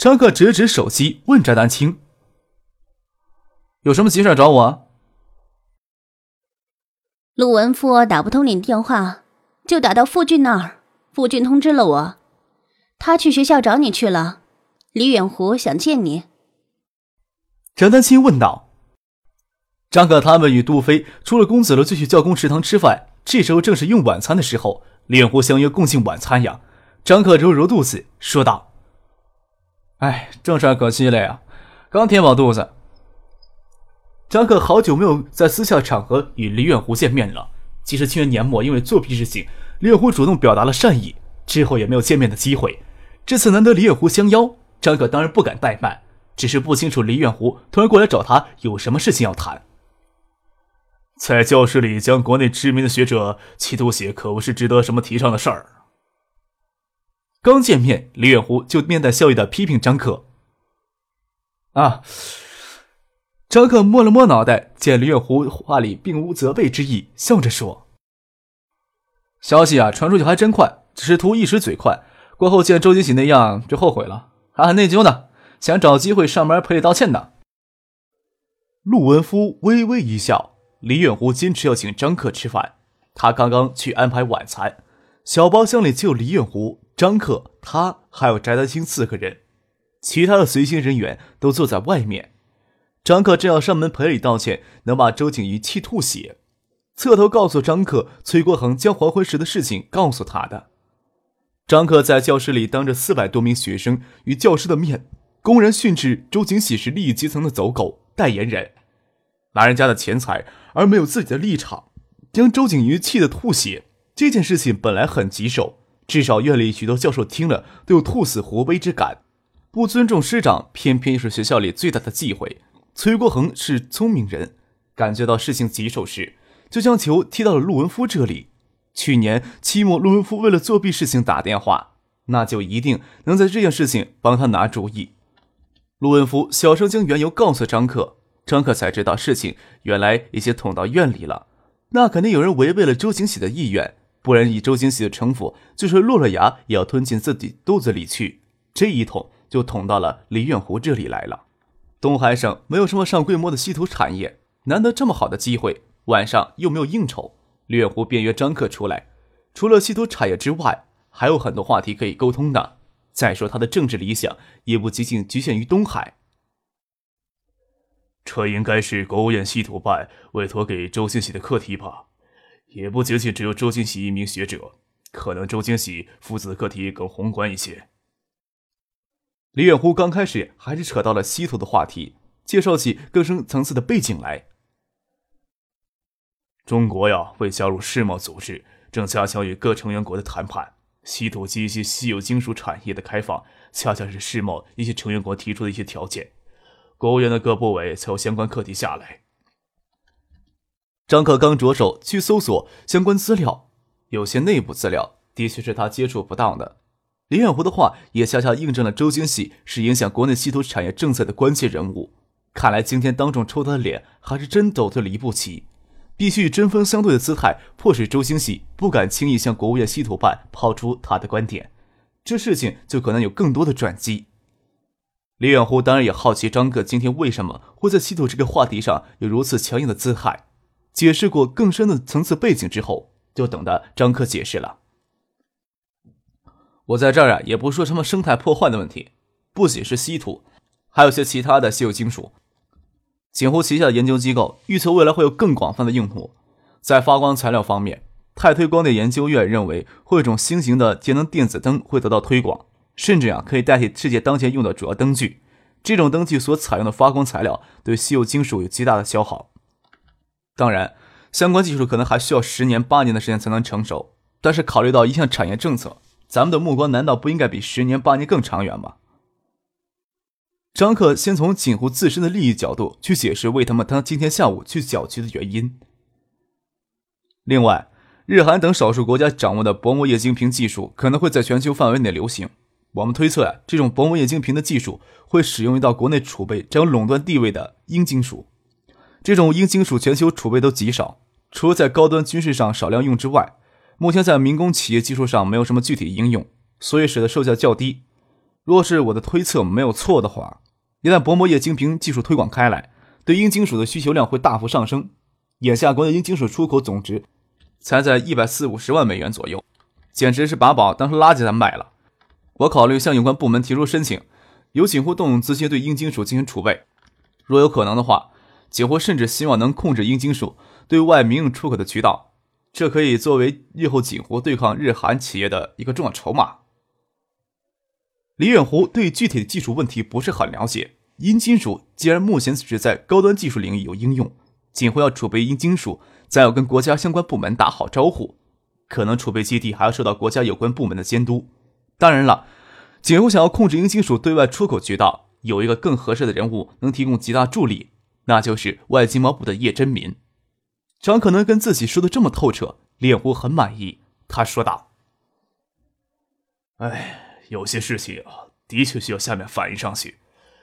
张克指指手机，问翟丹青：“有什么急事找我？”陆文富打不通你电话，就打到傅俊那儿。傅俊通知了我，他去学校找你去了。李远湖想见你。翟丹青问道：“张克他们与杜飞出了公子楼就去教工食堂吃饭，这时候正是用晚餐的时候。李远湖相约共进晚餐呀。”张克揉揉肚子，说道。哎，正事可惜了呀，刚填饱肚子。张克好久没有在私下场合与李远湖见面了。其实去年年末因为作弊事情，李远湖主动表达了善意，之后也没有见面的机会。这次难得李远湖相邀，张克当然不敢怠慢，只是不清楚李远湖突然过来找他有什么事情要谈。在教室里将国内知名的学者气吐血，可不是值得什么提倡的事儿。刚见面，李远湖就面带笑意的批评张克。啊！张克摸了摸脑袋，见李远湖话里并无责备之意，笑着说：“消息啊，传出去还真快，只是图一时嘴快，过后见周金喜那样就后悔了，还很内疚呢，想找机会上门赔礼道歉呢。”陆文夫微微一笑，李远湖坚持要请张克吃饭，他刚刚去安排晚餐，小包厢里只有李远湖。张克，他还有翟德清四个人，其他的随行人员都坐在外面。张克正要上门赔礼道歉，能把周景瑜气吐血，侧头告诉张克崔国恒将黄昏时的事情告诉他的。张克在教室里当着四百多名学生与教师的面，公然训斥周景喜是利益阶层的走狗代言人，拿人家的钱财而没有自己的立场，将周景瑜气得吐血。这件事情本来很棘手。至少院里许多教授听了都有兔死狐悲之感，不尊重师长，偏偏又是学校里最大的忌讳。崔国恒是聪明人，感觉到事情棘手时，就将球踢到了陆文夫这里。去年期末，陆文夫为了作弊事情打电话，那就一定能在这件事情帮他拿主意。陆文夫小声将缘由告诉张克，张克才知道事情原来已经捅到院里了，那肯定有人违背了周景喜的意愿。不然，以周星喜的城府，就是落了牙也要吞进自己肚子里去。这一捅就捅到了李远湖这里来了。东海省没有什么上规模的稀土产业，难得这么好的机会，晚上又没有应酬，李远湖便约张克出来。除了稀土产业之外，还有很多话题可以沟通的。再说他的政治理想也不仅仅局限于东海。这应该是国务院稀土办委托给周星喜的课题吧。也不仅仅只有周金喜一名学者，可能周金喜负责的课题更宏观一些。李远湖刚开始还是扯到了稀土的话题，介绍起更深层次的背景来。中国呀，为加入世贸组织，正加强与各成员国的谈判。稀土及一些稀有金属产业的开放，恰恰是世贸一些成员国提出的一些条件。国务院的各部委才有相关课题下来。张克刚着手去搜索相关资料，有些内部资料的确是他接触不到的。李远湖的话也恰恰印证了周金喜是影响国内稀土产业政策的关键人物。看来今天当众抽他的脸，还是真走对了一步棋。必须以针锋相对的姿态，迫使周星喜不敢轻易向国务院稀土办抛出他的观点，这事情就可能有更多的转机。李远湖当然也好奇张克今天为什么会在稀土这个话题上有如此强硬的姿态。解释过更深的层次背景之后，就等着张克解释了。我在这儿啊，也不说什么生态破坏的问题，不仅是稀土，还有些其他的稀有金属。锦湖旗下的研究机构预测未来会有更广泛的用途。在发光材料方面，泰推光电研究院认为，会有一种新型的节能电子灯会得到推广，甚至啊可以代替世界当前用的主要灯具。这种灯具所采用的发光材料对稀有金属有极大的消耗。当然，相关技术可能还需要十年八年的时间才能成熟。但是考虑到一项产业政策，咱们的目光难道不应该比十年八年更长远吗？张克先从锦湖自身的利益角度去解释为他们他今天下午去搅局的原因。另外，日韩等少数国家掌握的薄膜液晶屏技术可能会在全球范围内流行。我们推测啊，这种薄膜液晶屏的技术会使用于到国内储备占有垄断地位的硬金属。这种硬金属全球储备都极少，除了在高端军事上少量用之外，目前在民工企业技术上没有什么具体应用，所以使得售价较低。若是我的推测没有错的话，一旦薄膜液晶屏技术推广开来，对硬金属的需求量会大幅上升。眼下国内硬金属出口总值才在一百四五十万美元左右，简直是把宝当成垃圾在卖了。我考虑向有关部门提出申请，由锦湖动用资金对硬金属进行储备。若有可能的话，锦湖甚至希望能控制英金属对外民用出口的渠道，这可以作为日后锦湖对抗日韩企业的一个重要筹码。李远湖对具体的技术问题不是很了解。硬金属既然目前只在高端技术领域有应用，锦湖要储备硬金属，再要跟国家相关部门打好招呼，可能储备基地还要受到国家有关部门的监督。当然了，锦湖想要控制硬金属对外出口渠道，有一个更合适的人物能提供极大助力，那就是外经贸部的叶真民。张可能跟自己说的这么透彻，脸狐很满意。他说道：“哎，有些事情，的确需要下面反映上去。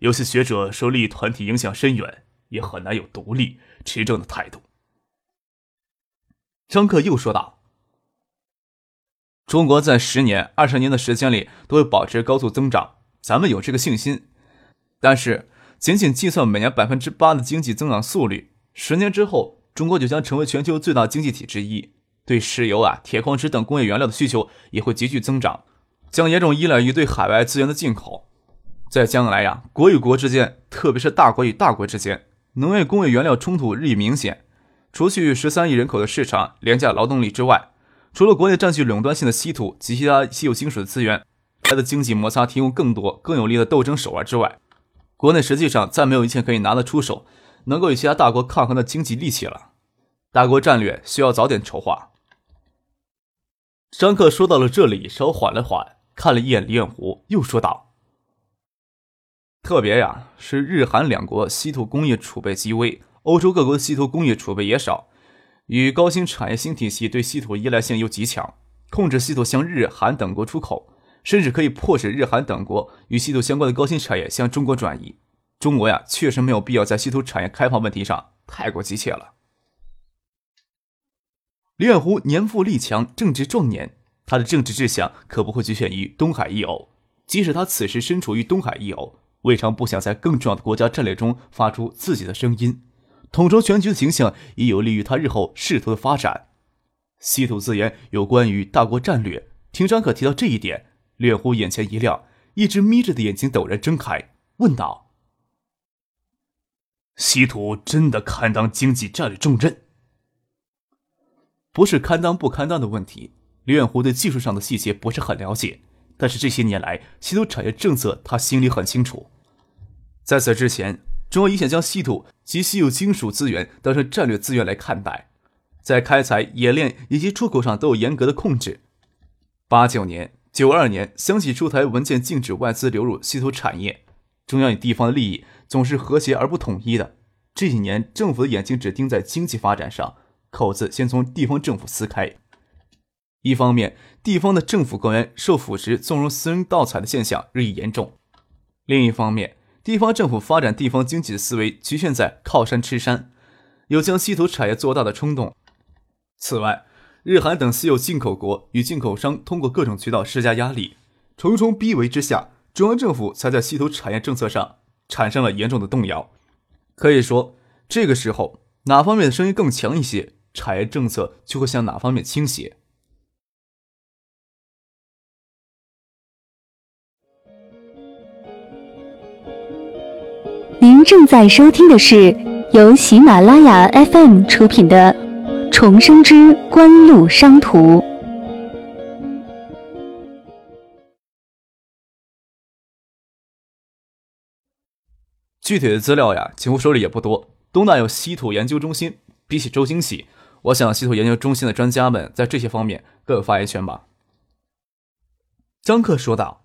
有些学者受利益团体影响深远，也很难有独立持正的态度。”张克又说道。中国在十年、二十年的时间里都会保持高速增长，咱们有这个信心。但是，仅仅计算每年百分之八的经济增长速率，十年之后，中国就将成为全球最大经济体之一。对石油啊、铁矿石等工业原料的需求也会急剧增长，将严重依赖于对海外资源的进口。在将来呀，国与国之间，特别是大国与大国之间，能源工业原料冲突日益明显。除去十三亿人口的市场、廉价劳动力之外，除了国内占据垄断性的稀土及其他稀有金属的资源，它的经济摩擦提供更多更有力的斗争手腕之外，国内实际上再没有一件可以拿得出手、能够与其他大国抗衡的经济利器了。大国战略需要早点筹划。张克说到了这里，稍缓了缓，看了一眼李远湖，又说道：“特别呀，是日韩两国稀土工业储备极微，欧洲各国稀土工业储备也少。”与高新产业新体系对稀土依赖性又极强，控制稀土向日韩等国出口，甚至可以迫使日韩等国与稀土相关的高新产业向中国转移。中国呀，确实没有必要在稀土产业开放问题上太过急切了。李远湖年富力强，正值壮年，他的政治志向可不会局限于东海一隅。即使他此时身处于东海一隅，未尝不想在更重要的国家战略中发出自己的声音。统筹全局的形象也有利于他日后仕途的发展。稀土资源有关于大国战略，听张可提到这一点，略乎眼前一亮，一直眯着的眼睛陡然睁开，问道：“稀土真的堪当经济战略重镇？不是堪当不堪当的问题。李远湖对技术上的细节不是很了解，但是这些年来稀土产业政策他心里很清楚。在此之前。”中国一向将稀土及稀有金属资源当成战略资源来看待，在开采、冶炼以及出口上都有严格的控制。八九年、九二年相继出台文件，禁止外资流入稀土产业。中央与地方的利益总是和谐而不统一的。这几年，政府的眼睛只盯在经济发展上，口子先从地方政府撕开。一方面，地方的政府官员受腐蚀、纵容私人盗采的现象日益严重；另一方面，地方政府发展地方经济的思维局限在靠山吃山，有将稀土产业做大的冲动。此外，日韩等稀有进口国与进口商通过各种渠道施加压力，重重逼围之下，中央政府才在稀土产业政策上产生了严重的动摇。可以说，这个时候哪方面的声音更强一些，产业政策就会向哪方面倾斜。您正在收听的是由喜马拉雅 FM 出品的《重生之官路商途》。具体的资料呀，几乎手里也不多。东大有稀土研究中心，比起周星喜，我想稀土研究中心的专家们在这些方面更有发言权吧。张克说道：“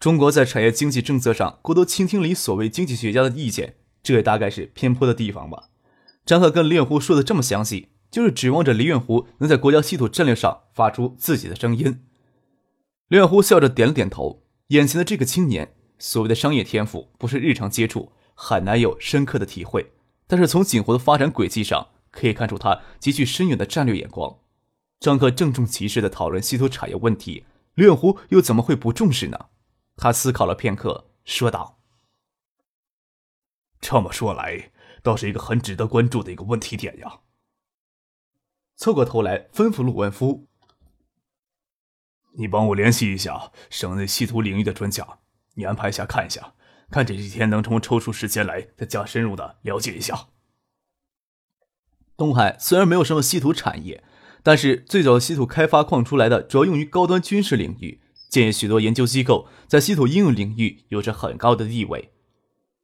中国在产业经济政策上过多倾听了所谓经济学家的意见，这也大概是偏颇的地方吧。张克跟李远湖说的这么详细，就是指望着李远湖能在国家稀土战略上发出自己的声音。李远湖笑着点了点头，眼前的这个青年，所谓的商业天赋，不是日常接触很难有深刻的体会，但是从锦湖的发展轨迹上可以看出他极具深远的战略眼光。张克郑重其事地讨论稀土产业问题，李远湖又怎么会不重视呢？他思考了片刻，说道：“这么说来，倒是一个很值得关注的一个问题点呀。”凑过头来吩咐陆文夫：“你帮我联系一下省内稀土领域的专家，你安排一下看一下，看这几天能不能抽出时间来再加深入的了解一下。”东海虽然没有什么稀土产业，但是最早稀土开发矿出来的主要用于高端军事领域。建议许多研究机构在稀土应用领域有着很高的地位。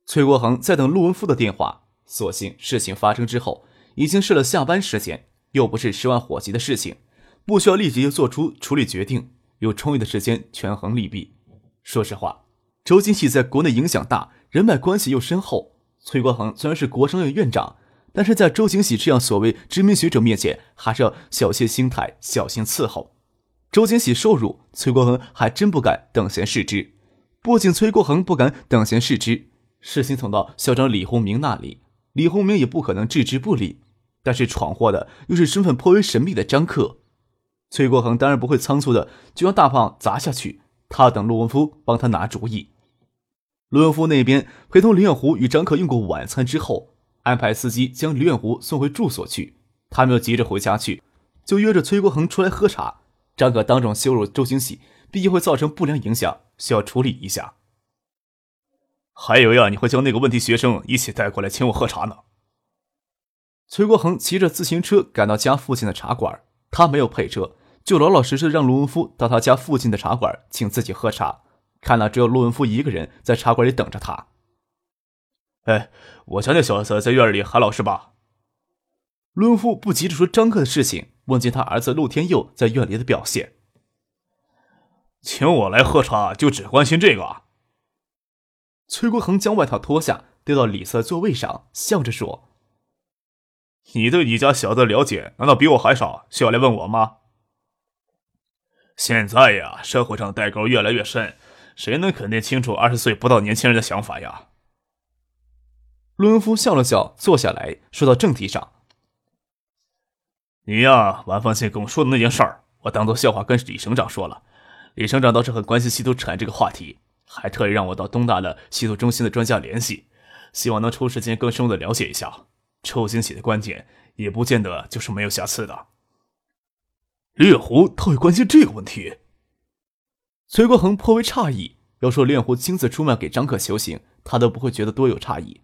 崔国恒在等陆文夫的电话，所幸事情发生之后，已经是了下班时间，又不是十万火急的事情，不需要立即就做出处理决定，有充裕的时间权衡利弊。说实话，周金喜在国内影响大，人脉关系又深厚。崔国恒虽然是国商院院长，但是在周景喜这样所谓知名学者面前，还是要小心心态，小心伺候。周金喜受辱，崔国恒还真不敢等闲视之。不仅崔国恒不敢等闲视之，事情捅到校长李洪明那里，李洪明也不可能置之不理。但是闯祸的又是身份颇为神秘的张克，崔国恒当然不会仓促的就让大胖砸下去，他等陆文夫帮他拿主意。陆文夫那边陪同林远湖与张克用过晚餐之后，安排司机将林远湖送回住所去。他没有急着回家去，就约着崔国恒出来喝茶。张可当众羞辱周星喜，毕竟会造成不良影响，需要处理一下。还以为啊，你会将那个问题学生一起带过来请我喝茶呢。崔国恒骑着自行车赶到家附近的茶馆，他没有配车，就老老实实让陆文夫到他家附近的茶馆请自己喝茶。看来只有陆文夫一个人在茶馆里等着他。哎，我家那小子在院里喊老师吧。陆文夫不急着说张克的事情。问及他儿子陆天佑在院里的表现，请我来喝茶就只关心这个。崔国恒将外套脱下，丢到李色座位上，笑着说：“你对你家小子了解难道比我还少？需要来问我吗？现在呀，社会上代沟越来越深，谁能肯定清楚二十岁不到年轻人的想法呀？”陆文夫笑了笑，坐下来说到正题上。你呀，晚饭前跟我说的那件事儿，我当做笑话跟李省长说了。李省长倒是很关心稀土产业这个话题，还特意让我到东大的稀土中心的专家联系，希望能抽时间更深入的了解一下。周星喜的观点也不见得就是没有瑕疵的。李远湖他会关心这个问题？崔国恒颇为诧异。要说李远湖亲自出面给张可求情，他都不会觉得多有诧异。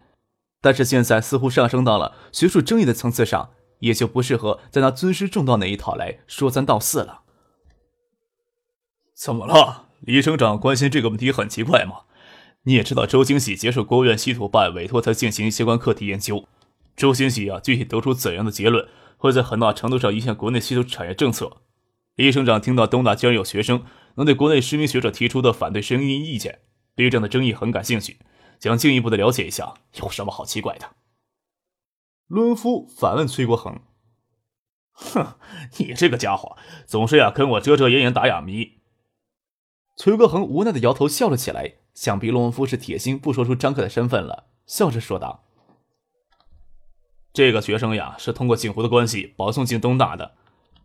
但是现在似乎上升到了学术争议的层次上。也就不适合再拿尊师重道那一套来说三道四了。怎么了？李省长关心这个问题很奇怪吗？你也知道，周兴喜接受国务院稀土办委托，他进行相关课题研究。周星喜啊，具体得出怎样的结论，会在很大程度上影响国内稀土产业政策。李省长听到东大竟然有学生能对国内知名学者提出的反对声音意见，对这样的争议很感兴趣，想进一步的了解一下，有什么好奇怪的？陆文夫反问崔国恒：“哼，你这个家伙总是呀跟我遮遮掩掩打哑谜。”崔国恒无奈的摇头笑了起来，想必罗文夫是铁心不说出张克的身份了，笑着说道：“这个学生呀是通过锦湖的关系保送进东大的，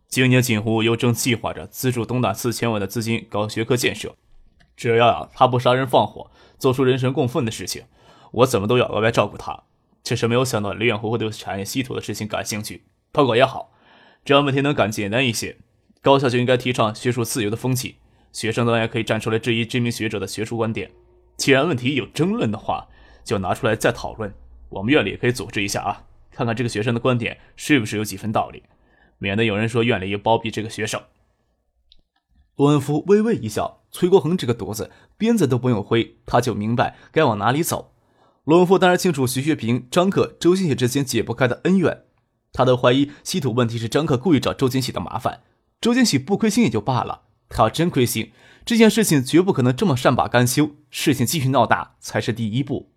今年锦湖又正计划着资助东大四千万的资金搞学科建设，只要呀他不杀人放火，做出人神共愤的事情，我怎么都要额外照顾他。”只是没有想到李远湖会对产业稀土的事情感兴趣。不过也好，只要问题能赶简单一些，高校就应该提倡学术自由的风气，学生当然可以站出来质疑知名学者的学术观点。既然问题有争论的话，就拿出来再讨论。我们院里也可以组织一下啊，看看这个学生的观点是不是有几分道理，免得有人说院里又包庇这个学生。罗文夫微微一笑，崔国恒这个犊子，鞭子都不用挥，他就明白该往哪里走。罗文夫当然清楚徐学平、张克、周金喜之间解不开的恩怨，他都怀疑稀土问题是张克故意找周金喜的麻烦。周金喜不亏心也就罢了，他要真亏心，这件事情绝不可能这么善罢甘休，事情继续闹大才是第一步。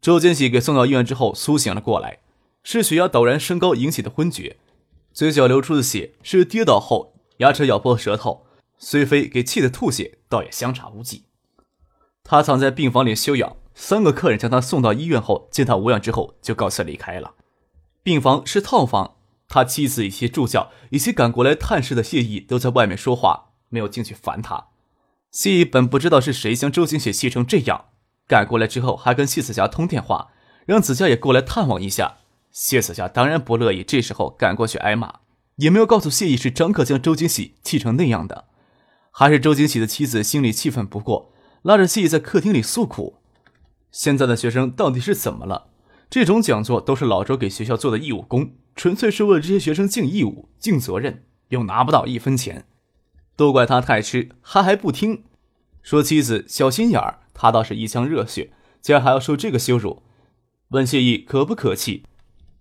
周金喜给送到医院之后苏醒了过来，是血压陡然升高引起的昏厥，嘴角流出的血是跌倒后牙齿咬破舌头，虽非给气的吐血，倒也相差无几。他躺在病房里休养，三个客人将他送到医院后，见他无恙之后就告辞离开了。病房是套房，他妻子以及助教以及赶过来探视的谢毅都在外面说话。没有进去烦他。谢毅本不知道是谁将周金雪气成这样，赶过来之后还跟谢子霞通电话，让子佳也过来探望一下。谢子霞当然不乐意，这时候赶过去挨骂，也没有告诉谢意是张克将周金喜气成那样的，还是周金喜的妻子心里气愤不过，拉着谢意在客厅里诉苦。现在的学生到底是怎么了？这种讲座都是老周给学校做的义务工，纯粹是为了这些学生尽义务、尽责任，又拿不到一分钱。都怪他太痴，他还不听，说妻子小心眼儿，他倒是一腔热血，竟然还要受这个羞辱。问谢意可不可气？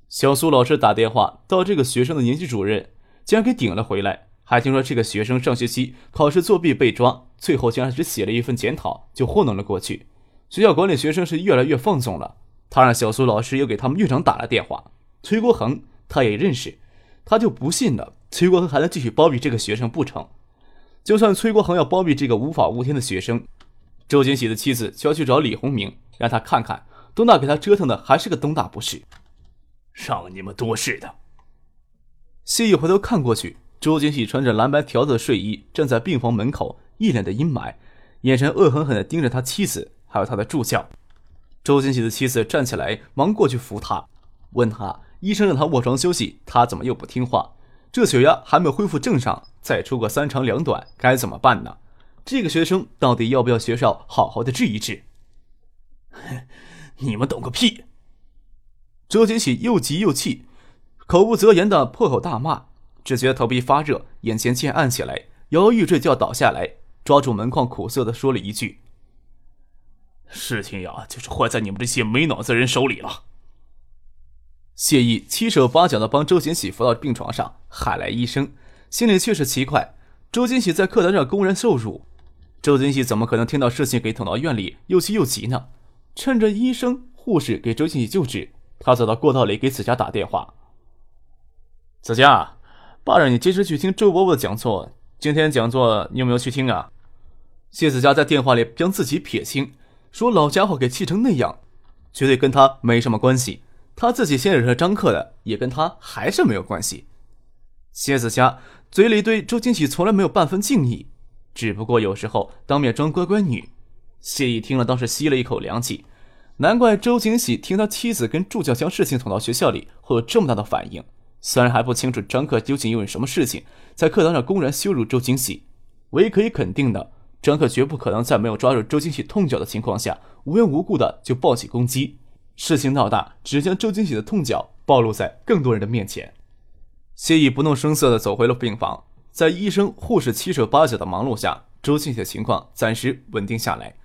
小苏老师打电话到这个学生的年级主任，竟然给顶了回来。还听说这个学生上学期考试作弊被抓，最后竟然只写了一份检讨就糊弄了过去。学校管理学生是越来越放纵了。他让小苏老师又给他们院长打了电话，崔国恒他也认识，他就不信了，崔国恒还能继续包庇这个学生不成？就算崔国恒要包庇这个无法无天的学生，周金喜的妻子就要去找李洪明，让他看看东大给他折腾的还是个东大不是？让你们多事的。谢意回头看过去，周金喜穿着蓝白条子的睡衣站在病房门口，一脸的阴霾，眼神恶狠狠地盯着他妻子还有他的助教。周金喜的妻子站起来，忙过去扶他，问他：医生让他卧床休息，他怎么又不听话？这血压还没有恢复正常，再出个三长两短，该怎么办呢？这个学生到底要不要学校好好的治一治？你们懂个屁！周金喜又急又气，口不择言的破口大骂，只觉得头皮发热，眼前渐暗起来，摇摇欲坠就要倒下来，抓住门框苦涩的说了一句：“事情呀，就是坏在你们这些没脑子人手里了。”谢意七手八脚的帮周金喜扶到病床上，喊来医生，心里却是奇怪：周金喜在课堂上公然受辱，周金喜怎么可能听到事情给捅到院里，又气又急呢？趁着医生护士给周金喜救治，他走到过道里给子佳打电话：“子佳，爸让你及时去听周伯伯的讲座，今天讲座你有没有去听啊？”谢子佳在电话里将自己撇清，说：“老家伙给气成那样，绝对跟他没什么关系。”他自己先惹上张克的，也跟他还是没有关系。谢子佳嘴里对周金喜从来没有半分敬意，只不过有时候当面装乖乖女。谢意听了倒是吸了一口凉气，难怪周金喜听他妻子跟助教将事情捅到学校里会有这么大的反应。虽然还不清楚张克究竟因为什么事情在课堂上公然羞辱周金喜，唯一可以肯定的，张克绝不可能在没有抓住周金喜痛脚的情况下，无缘无故的就暴起攻击。事情闹大，只将周金喜的痛脚暴露在更多人的面前。谢意不动声色地走回了病房，在医生、护士七手八脚的忙碌下，周金喜的情况暂时稳定下来。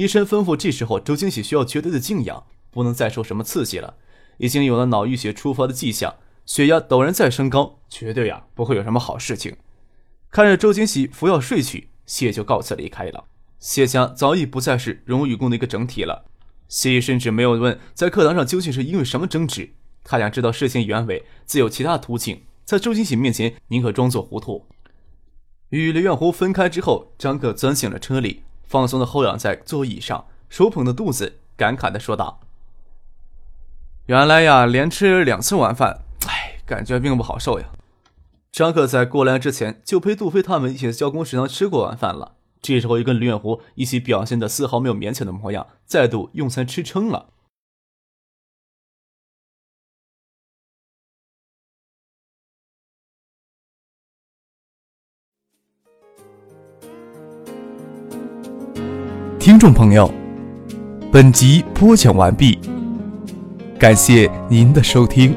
医生吩咐，这时候周金喜需要绝对的静养，不能再受什么刺激了。已经有了脑溢血出发的迹象，血压陡然再升高，绝对呀不会有什么好事情。看着周金喜服药睡去，谢就告辞离开了。谢家早已不再是荣与共的一个整体了。谢甚至没有问在课堂上究竟是因为什么争执，他想知道事情原委，自有其他途径。在周金喜面前，宁可装作糊涂。与刘远湖分开之后，张克钻进了车里，放松的后仰在座椅上，手捧着肚子，感慨的说道：“原来呀，连吃两次晚饭，哎，感觉并不好受呀。”张克在过来之前就陪杜飞他们一起在教工食堂吃过晚饭了。这时候，又跟李远湖一起表现的丝毫没有勉强的模样，再度用餐吃撑了。众朋友，本集播讲完毕，感谢您的收听。